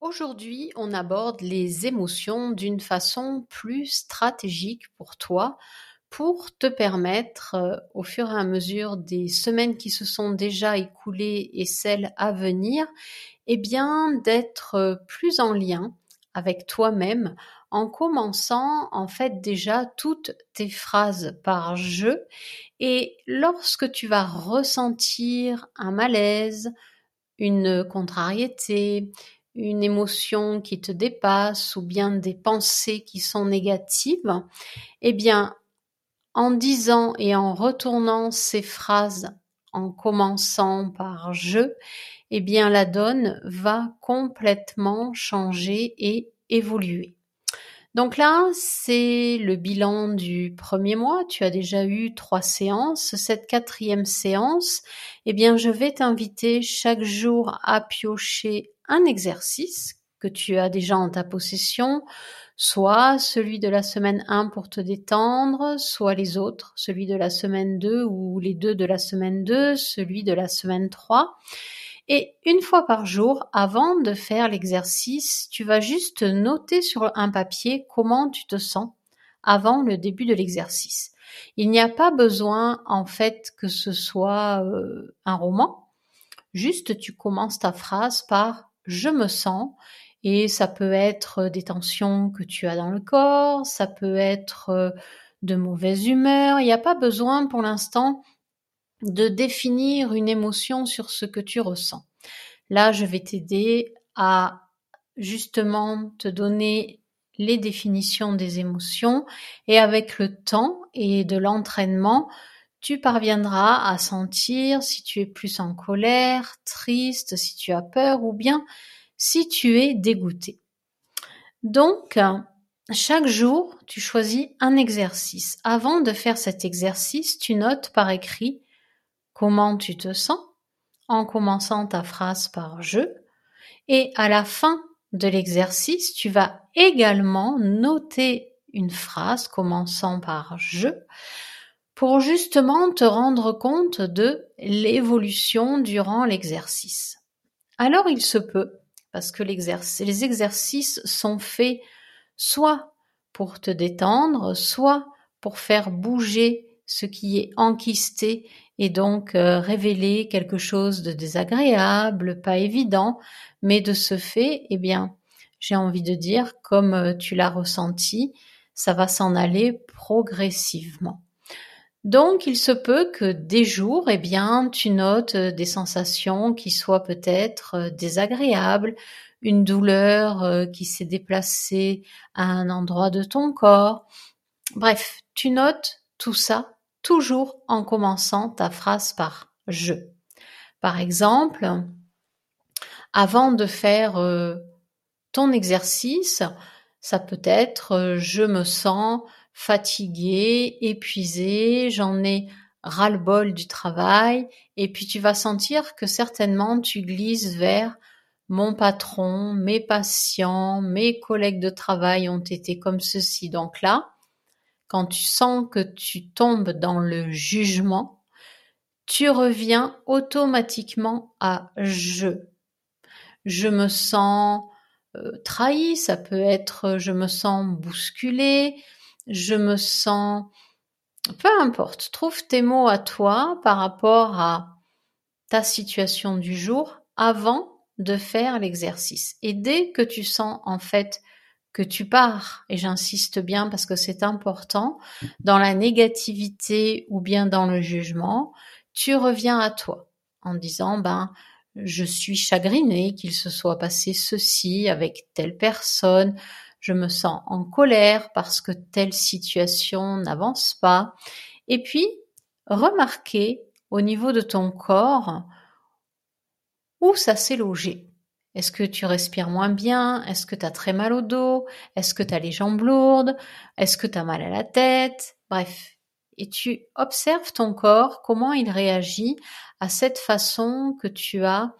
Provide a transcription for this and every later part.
Aujourd'hui, on aborde les émotions d'une façon plus stratégique pour toi, pour te permettre, euh, au fur et à mesure des semaines qui se sont déjà écoulées et celles à venir, eh bien, d'être euh, plus en lien avec toi-même en commençant en fait déjà toutes tes phrases par je et lorsque tu vas ressentir un malaise, une contrariété, une émotion qui te dépasse ou bien des pensées qui sont négatives, eh bien, en disant et en retournant ces phrases en commençant par je, eh bien, la donne va complètement changer et évoluer. Donc là, c'est le bilan du premier mois. Tu as déjà eu trois séances. Cette quatrième séance, eh bien, je vais t'inviter chaque jour à piocher un exercice que tu as déjà en ta possession, soit celui de la semaine 1 pour te détendre, soit les autres, celui de la semaine 2 ou les deux de la semaine 2, celui de la semaine 3. Et une fois par jour, avant de faire l'exercice, tu vas juste noter sur un papier comment tu te sens avant le début de l'exercice. Il n'y a pas besoin en fait que ce soit euh, un roman. Juste tu commences ta phrase par je me sens et ça peut être des tensions que tu as dans le corps, ça peut être euh, de mauvaise humeur. Il n'y a pas besoin pour l'instant de définir une émotion sur ce que tu ressens. Là, je vais t'aider à justement te donner les définitions des émotions et avec le temps et de l'entraînement, tu parviendras à sentir si tu es plus en colère, triste, si tu as peur ou bien si tu es dégoûté. Donc, chaque jour, tu choisis un exercice. Avant de faire cet exercice, tu notes par écrit comment tu te sens en commençant ta phrase par je et à la fin de l'exercice, tu vas également noter une phrase commençant par je pour justement te rendre compte de l'évolution durant l'exercice. Alors il se peut, parce que les exercices sont faits soit pour te détendre, soit pour faire bouger ce qui est enquisté et donc euh, révéler quelque chose de désagréable, pas évident, mais de ce fait, eh bien, j'ai envie de dire, comme euh, tu l'as ressenti, ça va s'en aller progressivement. Donc, il se peut que des jours, eh bien, tu notes euh, des sensations qui soient peut-être euh, désagréables, une douleur euh, qui s'est déplacée à un endroit de ton corps. Bref, tu notes tout ça toujours en commençant ta phrase par je. Par exemple, avant de faire ton exercice, ça peut être je me sens fatigué, épuisé, j'en ai ras-le-bol du travail, et puis tu vas sentir que certainement tu glisses vers mon patron, mes patients, mes collègues de travail ont été comme ceci. Donc là, quand tu sens que tu tombes dans le jugement, tu reviens automatiquement à je. Je me sens euh, trahi, ça peut être je me sens bousculé, je me sens, peu importe, trouve tes mots à toi par rapport à ta situation du jour avant de faire l'exercice. Et dès que tu sens en fait que tu pars, et j'insiste bien parce que c'est important, dans la négativité ou bien dans le jugement, tu reviens à toi en disant, ben, je suis chagriné qu'il se soit passé ceci avec telle personne, je me sens en colère parce que telle situation n'avance pas. Et puis, remarquer au niveau de ton corps où ça s'est logé. Est-ce que tu respires moins bien? Est-ce que tu as très mal au dos? Est-ce que tu as les jambes lourdes? Est-ce que tu as mal à la tête? Bref. Et tu observes ton corps, comment il réagit à cette façon que tu as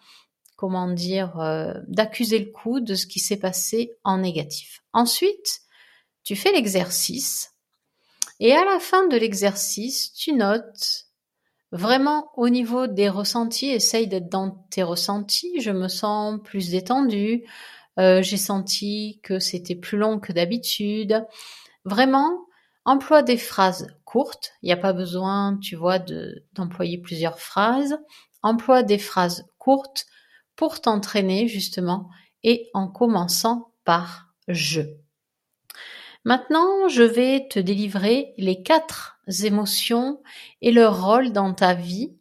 comment dire, euh, d'accuser le coup de ce qui s'est passé en négatif. Ensuite, tu fais l'exercice et à la fin de l'exercice, tu notes vraiment au niveau des ressentis, essaye d'être dans tes ressentis, je me sens plus détendu, euh, j'ai senti que c'était plus long que d'habitude. Vraiment, emploie des phrases courtes. Il n'y a pas besoin, tu vois, d'employer plusieurs phrases. Emploie des phrases courtes pour t'entraîner justement et en commençant par je. Maintenant, je vais te délivrer les quatre émotions et leur rôle dans ta vie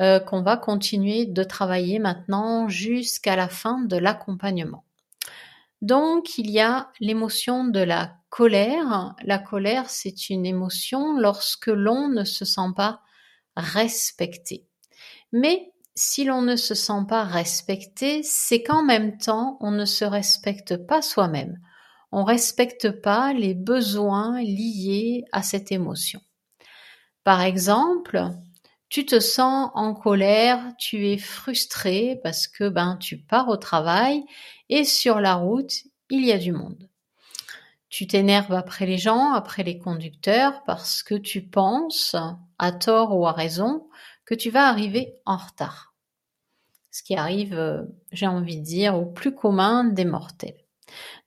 euh, qu'on va continuer de travailler maintenant jusqu'à la fin de l'accompagnement. Donc, il y a l'émotion de la colère. La colère, c'est une émotion lorsque l'on ne se sent pas respecté. Mais si l'on ne se sent pas respecté, c'est qu'en même temps, on ne se respecte pas soi-même. On respecte pas les besoins liés à cette émotion. Par exemple, tu te sens en colère, tu es frustré parce que ben tu pars au travail et sur la route, il y a du monde. Tu t'énerves après les gens, après les conducteurs parce que tu penses, à tort ou à raison, que tu vas arriver en retard. Ce qui arrive, euh, j'ai envie de dire, au plus commun des mortels.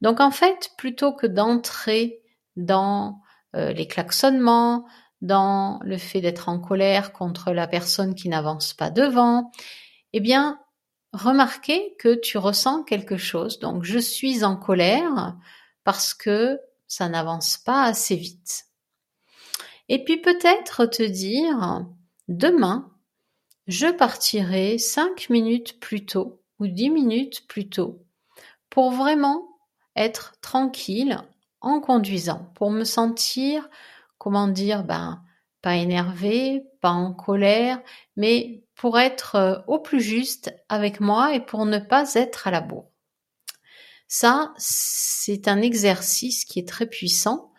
Donc en fait, plutôt que d'entrer dans euh, les klaxonnements, dans le fait d'être en colère contre la personne qui n'avance pas devant, eh bien, remarquez que tu ressens quelque chose. Donc, je suis en colère parce que ça n'avance pas assez vite. Et puis peut-être te dire, demain, je partirai cinq minutes plus tôt ou dix minutes plus tôt pour vraiment être tranquille en conduisant, pour me sentir comment dire, ben, pas énervé, pas en colère, mais pour être euh, au plus juste avec moi et pour ne pas être à la bourre. Ça, c'est un exercice qui est très puissant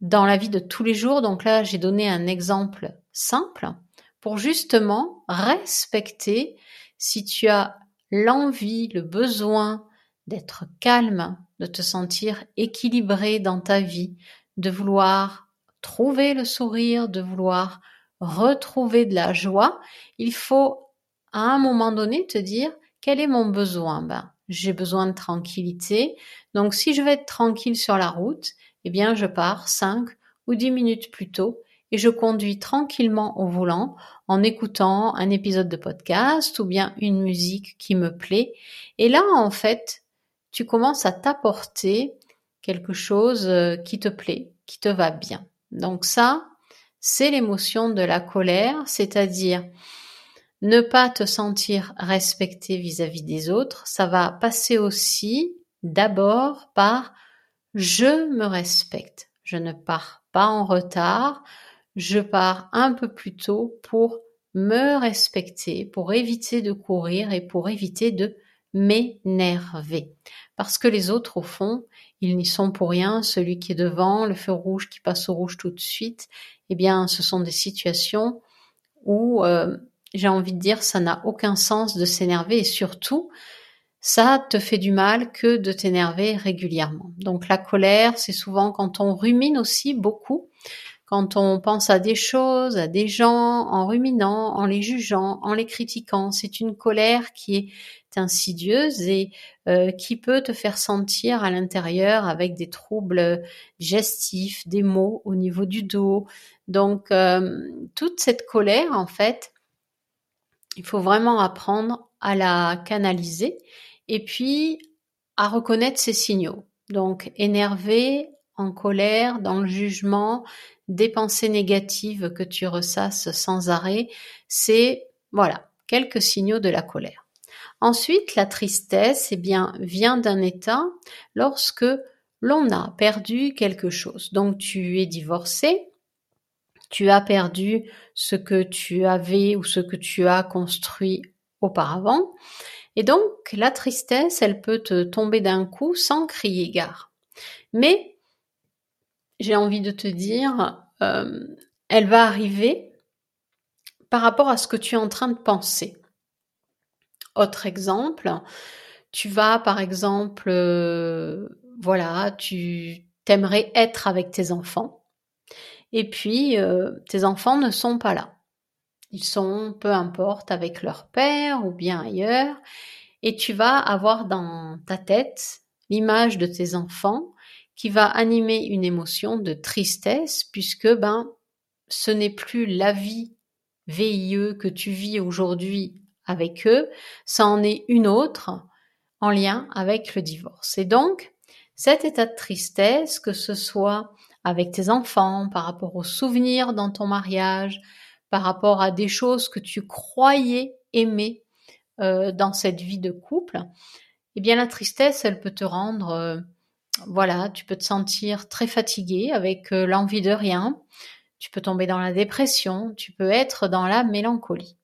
dans la vie de tous les jours. Donc là, j'ai donné un exemple simple pour justement respecter si tu as l'envie, le besoin d'être calme, de te sentir équilibré dans ta vie, de vouloir trouver le sourire, de vouloir retrouver de la joie, il faut à un moment donné te dire quel est mon besoin? Ben, J'ai besoin de tranquillité. Donc si je vais être tranquille sur la route, eh bien je pars 5 ou 10 minutes plus tôt et je conduis tranquillement au volant en écoutant un épisode de podcast ou bien une musique qui me plaît. Et là, en fait, tu commences à t'apporter quelque chose euh, qui te plaît, qui te va bien. Donc ça, c'est l'émotion de la colère, c'est-à-dire ne pas te sentir respecté vis-à-vis des autres. Ça va passer aussi d'abord par je me respecte. Je ne pars pas en retard. Je pars un peu plus tôt pour me respecter, pour éviter de courir et pour éviter de m'énerver. Parce que les autres, au fond, ils n'y sont pour rien. Celui qui est devant, le feu rouge qui passe au rouge tout de suite, eh bien, ce sont des situations où, euh, j'ai envie de dire, ça n'a aucun sens de s'énerver et surtout, ça te fait du mal que de t'énerver régulièrement. Donc la colère, c'est souvent quand on rumine aussi beaucoup, quand on pense à des choses, à des gens, en ruminant, en les jugeant, en les critiquant. C'est une colère qui est insidieuse et euh, qui peut te faire sentir à l'intérieur avec des troubles gestifs, des maux au niveau du dos. Donc euh, toute cette colère, en fait, il faut vraiment apprendre à la canaliser et puis à reconnaître ces signaux. Donc énervé, en colère, dans le jugement, des pensées négatives que tu ressasses sans arrêt, c'est voilà, quelques signaux de la colère. Ensuite, la tristesse eh bien, vient d'un état lorsque l'on a perdu quelque chose. Donc tu es divorcé, tu as perdu ce que tu avais ou ce que tu as construit auparavant. Et donc la tristesse, elle peut te tomber d'un coup sans crier gare. Mais j'ai envie de te dire, euh, elle va arriver par rapport à ce que tu es en train de penser. Autre exemple, tu vas par exemple, euh, voilà, tu t'aimerais être avec tes enfants et puis euh, tes enfants ne sont pas là. Ils sont, peu importe, avec leur père ou bien ailleurs. et tu vas avoir dans ta tête l'image de tes enfants qui va animer une émotion de tristesse puisque ben ce n'est plus la vie VIE que tu vis aujourd'hui avec eux, ça en est une autre en lien avec le divorce. Et donc, cet état de tristesse, que ce soit avec tes enfants, par rapport aux souvenirs dans ton mariage, par rapport à des choses que tu croyais aimer euh, dans cette vie de couple, eh bien la tristesse, elle peut te rendre, euh, voilà, tu peux te sentir très fatigué avec euh, l'envie de rien, tu peux tomber dans la dépression, tu peux être dans la mélancolie.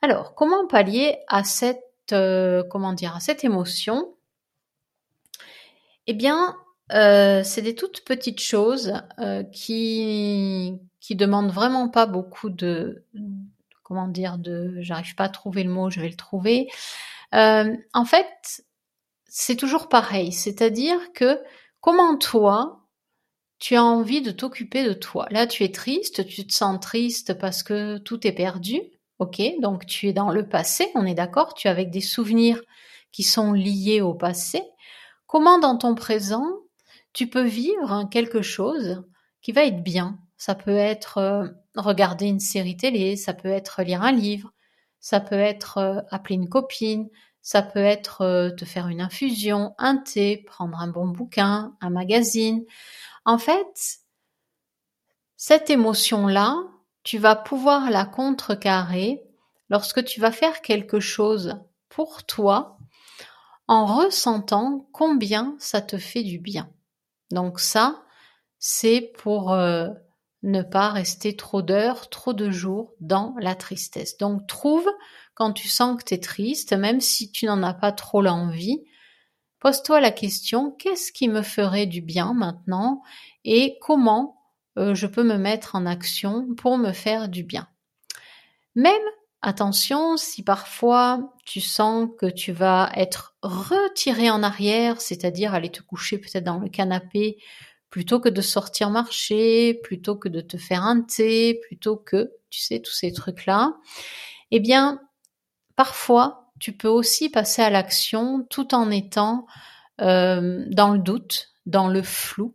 Alors, comment pallier à cette, comment dire, à cette émotion? Eh bien, c'est des toutes petites choses qui qui demandent vraiment pas beaucoup de comment dire de j'arrive pas à trouver le mot, je vais le trouver. en fait, c'est toujours pareil, c'est-à-dire que comment toi, tu as envie de t'occuper de toi? Là, tu es triste, tu te sens triste parce que tout est perdu, ok? Donc tu es dans le passé, on est d'accord, tu es avec des souvenirs qui sont liés au passé. Comment dans ton présent, tu peux vivre quelque chose qui va être bien Ça peut être euh, regarder une série télé, ça peut être lire un livre, ça peut être euh, appeler une copine, ça peut être euh, te faire une infusion, un thé, prendre un bon bouquin, un magazine. En fait, cette émotion-là, tu vas pouvoir la contrecarrer lorsque tu vas faire quelque chose pour toi en ressentant combien ça te fait du bien. Donc ça, c'est pour euh, ne pas rester trop d'heures, trop de jours dans la tristesse. Donc trouve, quand tu sens que tu es triste, même si tu n'en as pas trop l'envie, pose-toi la question, qu'est-ce qui me ferait du bien maintenant et comment euh, je peux me mettre en action pour me faire du bien? Même attention, si parfois tu sens que tu vas être retiré en arrière, c'est-à-dire aller te coucher peut-être dans le canapé plutôt que de sortir marcher, plutôt que de te faire un thé, plutôt que, tu sais, tous ces trucs-là, eh bien, parfois, tu peux aussi passer à l'action tout en étant euh, dans le doute, dans le flou.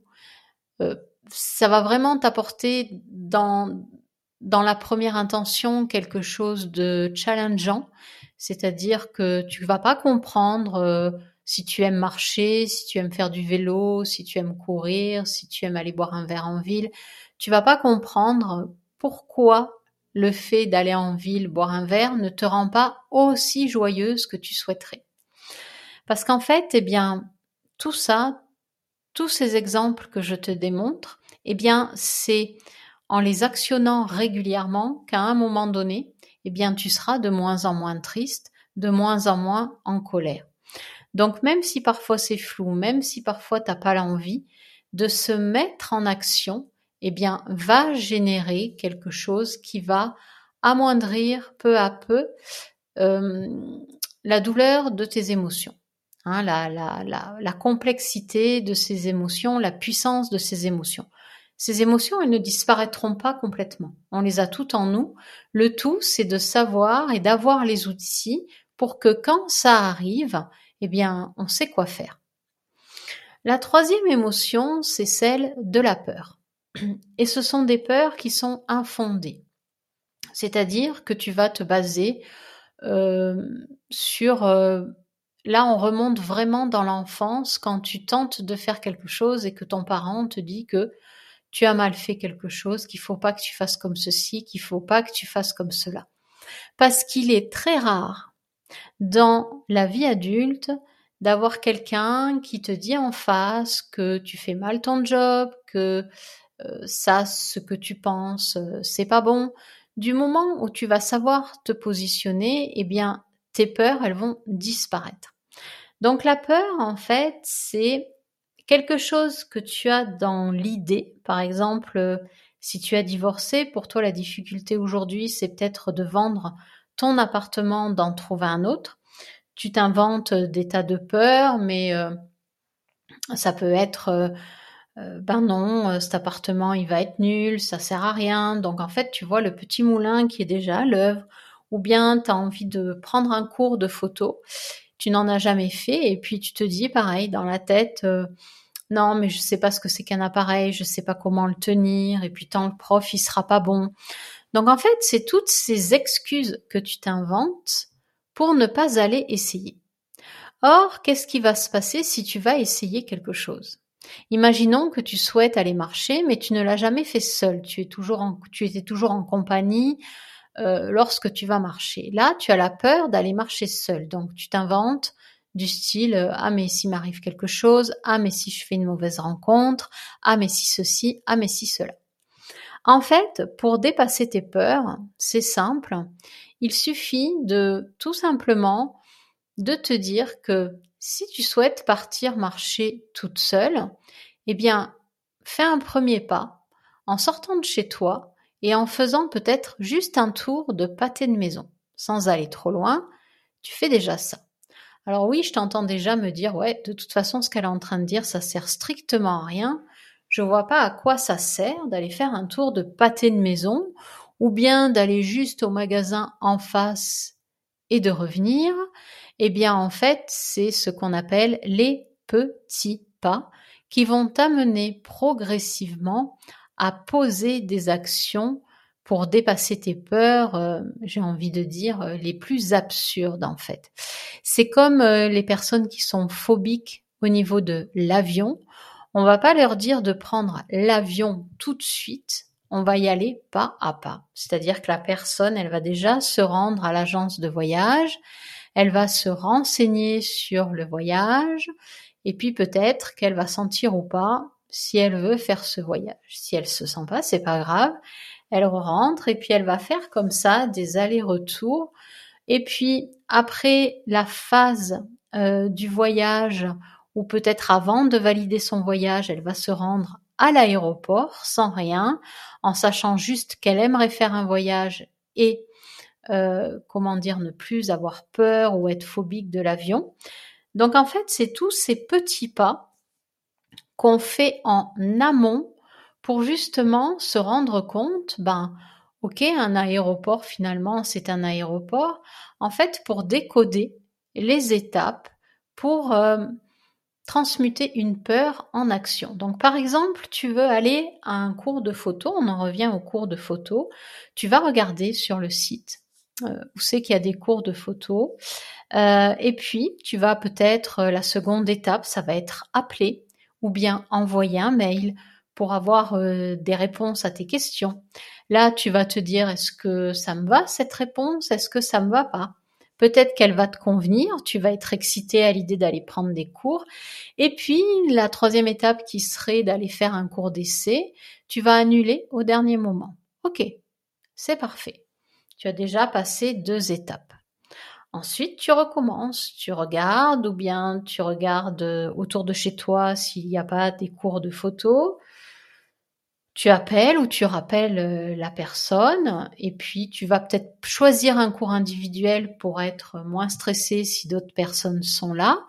Euh, ça va vraiment t'apporter dans, dans la première intention quelque chose de challengeant, c'est-à-dire que tu vas pas comprendre euh, si tu aimes marcher, si tu aimes faire du vélo, si tu aimes courir, si tu aimes aller boire un verre en ville, tu vas pas comprendre pourquoi le fait d'aller en ville boire un verre ne te rend pas aussi joyeuse que tu souhaiterais. Parce qu'en fait, eh bien, tout ça, tous ces exemples que je te démontre, eh bien, c'est en les actionnant régulièrement qu'à un moment donné, eh bien, tu seras de moins en moins triste, de moins en moins en colère. Donc même si parfois c'est flou, même si parfois t'as pas l'envie, de se mettre en action, eh bien, va générer quelque chose qui va amoindrir peu à peu euh, la douleur de tes émotions. Hein, la, la, la, la, complexité de ces émotions, la puissance de ces émotions. Ces émotions, elles ne disparaîtront pas complètement. On les a toutes en nous. Le tout, c'est de savoir et d'avoir les outils pour que quand ça arrive, eh bien, on sait quoi faire. La troisième émotion, c'est celle de la peur. Et ce sont des peurs qui sont infondées. C'est-à-dire que tu vas te baser euh, sur... Euh, là, on remonte vraiment dans l'enfance quand tu tentes de faire quelque chose et que ton parent te dit que tu as mal fait quelque chose, qu'il faut pas que tu fasses comme ceci, qu'il faut pas que tu fasses comme cela. Parce qu'il est très rare dans la vie adulte d'avoir quelqu'un qui te dit en face que tu fais mal ton job, que euh, ça, ce que tu penses, euh, c'est pas bon. Du moment où tu vas savoir te positionner, eh bien, tes peurs, elles vont disparaître. Donc la peur, en fait, c'est quelque chose que tu as dans l'idée. Par exemple, euh, si tu as divorcé, pour toi, la difficulté aujourd'hui, c'est peut-être de vendre ton appartement, d'en trouver un autre. Tu t'inventes des tas de peurs, mais euh, ça peut être, euh, euh, ben non, cet appartement, il va être nul, ça sert à rien. Donc en fait, tu vois le petit moulin qui est déjà à l'œuvre, ou bien tu as envie de prendre un cours de photo. Tu n'en as jamais fait et puis tu te dis pareil dans la tête euh, non mais je sais pas ce que c'est qu'un appareil, je sais pas comment le tenir et puis tant le prof il sera pas bon. Donc en fait, c'est toutes ces excuses que tu t'inventes pour ne pas aller essayer. Or, qu'est-ce qui va se passer si tu vas essayer quelque chose? Imaginons que tu souhaites aller marcher, mais tu ne l'as jamais fait seul. Tu es toujours tu étais toujours en compagnie euh, lorsque tu vas marcher. Là, tu as la peur d'aller marcher seul. Donc, tu t'inventes du style euh, ah mais s'il m'arrive quelque chose, ah mais si je fais une mauvaise rencontre, ah mais si ceci, ah mais si cela. En fait, pour dépasser tes peurs, c'est simple. Il suffit de tout simplement de te dire que si tu souhaites partir marcher toute seule, eh bien, fais un premier pas en sortant de chez toi et en faisant peut-être juste un tour de pâté de maison. Sans aller trop loin, tu fais déjà ça. Alors oui, je t'entends déjà me dire, ouais, de toute façon, ce qu'elle est en train de dire, ça sert strictement à rien. Je vois pas à quoi ça sert d'aller faire un tour de pâté de maison ou bien d'aller juste au magasin en face et de revenir. Eh bien, en fait, c'est ce qu'on appelle les petits pas qui vont t'amener progressivement à poser des actions pour dépasser tes peurs, euh, j'ai envie de dire, euh, les plus absurdes en fait. C'est comme euh, les personnes qui sont phobiques au niveau de l'avion. On va pas leur dire de prendre l'avion tout de suite, on va y aller pas à pas. C'est-à-dire que la personne, elle va déjà se rendre à l'agence de voyage, elle va se renseigner sur le voyage et puis peut-être qu'elle va sentir ou pas si elle veut faire ce voyage. Si elle se sent pas, c'est pas grave. Elle rentre et puis elle va faire comme ça des allers-retours. Et puis après la phase euh, du voyage ou peut-être avant de valider son voyage, elle va se rendre à l'aéroport sans rien, en sachant juste qu'elle aimerait faire un voyage et euh, comment dire, ne plus avoir peur ou être phobique de l'avion. Donc en fait, c'est tous ces petits pas qu'on fait en amont pour justement se rendre compte, ben, ok, un aéroport finalement, c'est un aéroport. En fait, pour décoder les étapes, pour euh, transmuter une peur en action. Donc par exemple, tu veux aller à un cours de photo, on en revient au cours de photo, tu vas regarder sur le site euh, où c'est qu'il y a des cours de photo. Euh, et puis, tu vas peut-être, la seconde étape, ça va être appeler ou bien envoyer un mail pour avoir des réponses à tes questions. Là, tu vas te dire, est-ce que ça me va cette réponse? Est-ce que ça me va pas? Peut-être qu'elle va te convenir, tu vas être excité à l'idée d'aller prendre des cours. Et puis, la troisième étape qui serait d'aller faire un cours d'essai, tu vas annuler au dernier moment. Ok, c'est parfait. Tu as déjà passé deux étapes. Ensuite, tu recommences, tu regardes ou bien tu regardes autour de chez toi s'il n'y a pas des cours de photo. Tu appelles ou tu rappelles euh, la personne et puis tu vas peut-être choisir un cours individuel pour être moins stressé si d'autres personnes sont là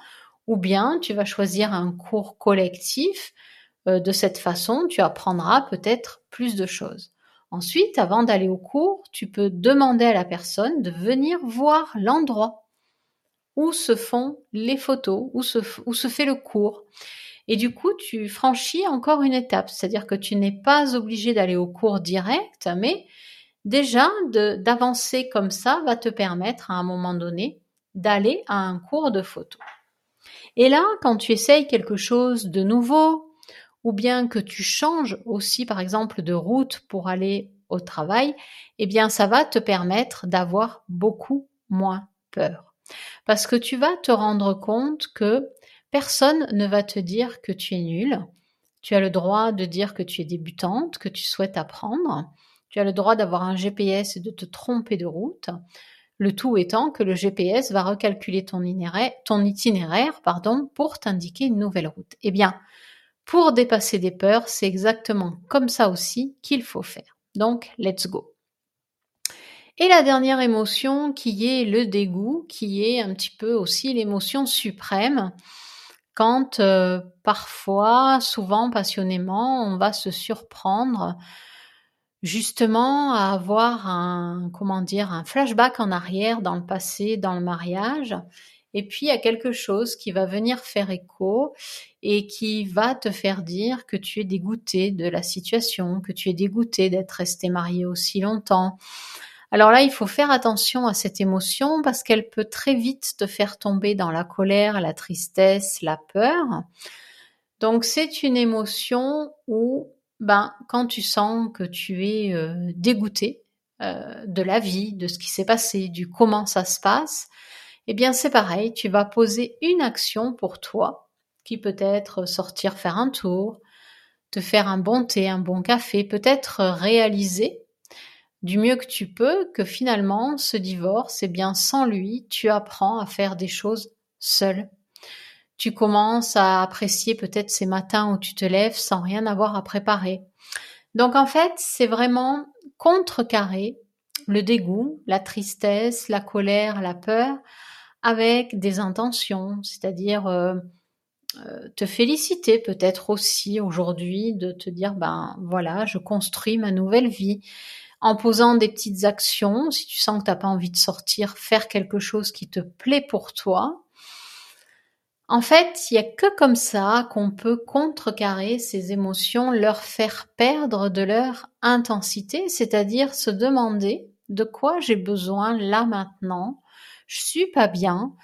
ou bien tu vas choisir un cours collectif. Euh, de cette façon, tu apprendras peut-être plus de choses. Ensuite, avant d'aller au cours, tu peux demander à la personne de venir voir l'endroit où se font les photos, où se, fait le cours. Et du coup, tu franchis encore une étape, c'est-à-dire que tu n'es pas obligé d'aller au cours direct, mais déjà d'avancer comme ça va te permettre à un moment donné d'aller à un cours de photo. Et là, quand tu essayes quelque chose de nouveau, ou bien que tu changes aussi par exemple de route pour aller au travail, eh bien ça va te permettre d'avoir beaucoup moins peur. Parce que tu vas te rendre compte que personne ne va te dire que tu es nul. Tu as le droit de dire que tu es débutante, que tu souhaites apprendre. Tu as le droit d'avoir un GPS et de te tromper de route. Le tout étant que le GPS va recalculer ton itinéraire, pardon, pour t'indiquer une nouvelle route. Eh bien, pour dépasser des peurs, c'est exactement comme ça aussi qu'il faut faire. Donc, let's go. Et la dernière émotion qui est le dégoût, qui est un petit peu aussi l'émotion suprême, quand euh, parfois, souvent passionnément, on va se surprendre justement à avoir un, comment dire, un flashback en arrière dans le passé, dans le mariage, et puis il y a quelque chose qui va venir faire écho et qui va te faire dire que tu es dégoûté de la situation, que tu es dégoûté d'être resté marié aussi longtemps. Alors là, il faut faire attention à cette émotion parce qu'elle peut très vite te faire tomber dans la colère, la tristesse, la peur. Donc c'est une émotion où, ben, quand tu sens que tu es euh, dégoûté euh, de la vie, de ce qui s'est passé, du comment ça se passe, eh bien c'est pareil, tu vas poser une action pour toi, qui peut être sortir faire un tour, te faire un bon thé, un bon café, peut-être réaliser du mieux que tu peux que finalement ce divorce, eh bien sans lui, tu apprends à faire des choses seul. Tu commences à apprécier peut-être ces matins où tu te lèves sans rien avoir à préparer. Donc en fait, c'est vraiment contrecarrer le dégoût, la tristesse, la colère, la peur avec des intentions, c'est-à-dire euh, euh, te féliciter peut-être aussi aujourd'hui de te dire ben voilà, je construis ma nouvelle vie en posant des petites actions, si tu sens que tu n'as pas envie de sortir, faire quelque chose qui te plaît pour toi. En fait, il n'y a que comme ça qu'on peut contrecarrer ces émotions, leur faire perdre de leur intensité, c'est-à-dire se demander de quoi j'ai besoin là maintenant, je suis pas bien.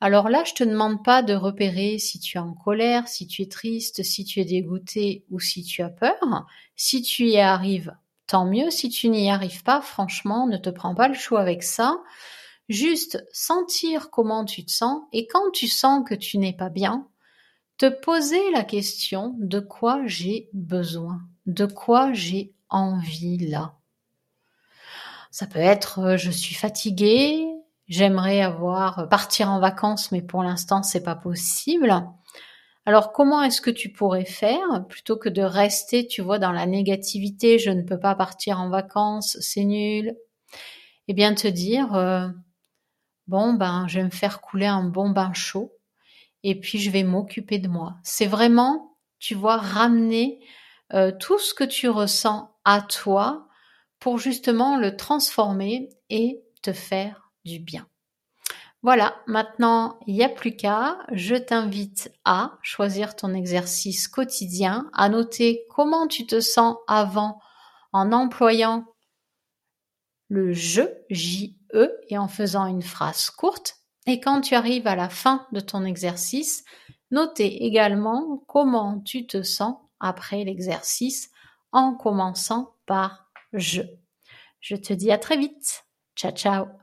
Alors là, je te demande pas de repérer si tu es en colère, si tu es triste, si tu es dégoûté ou si tu as peur. Si tu y arrives, tant mieux. Si tu n'y arrives pas, franchement, ne te prends pas le choix avec ça. Juste sentir comment tu te sens et quand tu sens que tu n'es pas bien, te poser la question de quoi j'ai besoin, de quoi j'ai envie là. Ça peut être euh, je suis fatigué, J'aimerais avoir euh, partir en vacances, mais pour l'instant c'est pas possible. Alors comment est-ce que tu pourrais faire? Plutôt que de rester, tu vois, dans la négativité, je ne peux pas partir en vacances, c'est nul. Eh bien te dire euh, bon ben je vais me faire couler un bon bain chaud et puis je vais m'occuper de moi. C'est vraiment, tu vois, ramener euh, tout ce que tu ressens à toi pour justement le transformer et te faire du bien. Voilà, maintenant, il n'y a plus qu'à. Je t'invite à choisir ton exercice quotidien, à noter comment tu te sens avant en employant le je, J-E, et en faisant une phrase courte. Et quand tu arrives à la fin de ton exercice, notez également comment tu te sens après l'exercice en commençant par je. Je te dis à très vite. Ciao, ciao.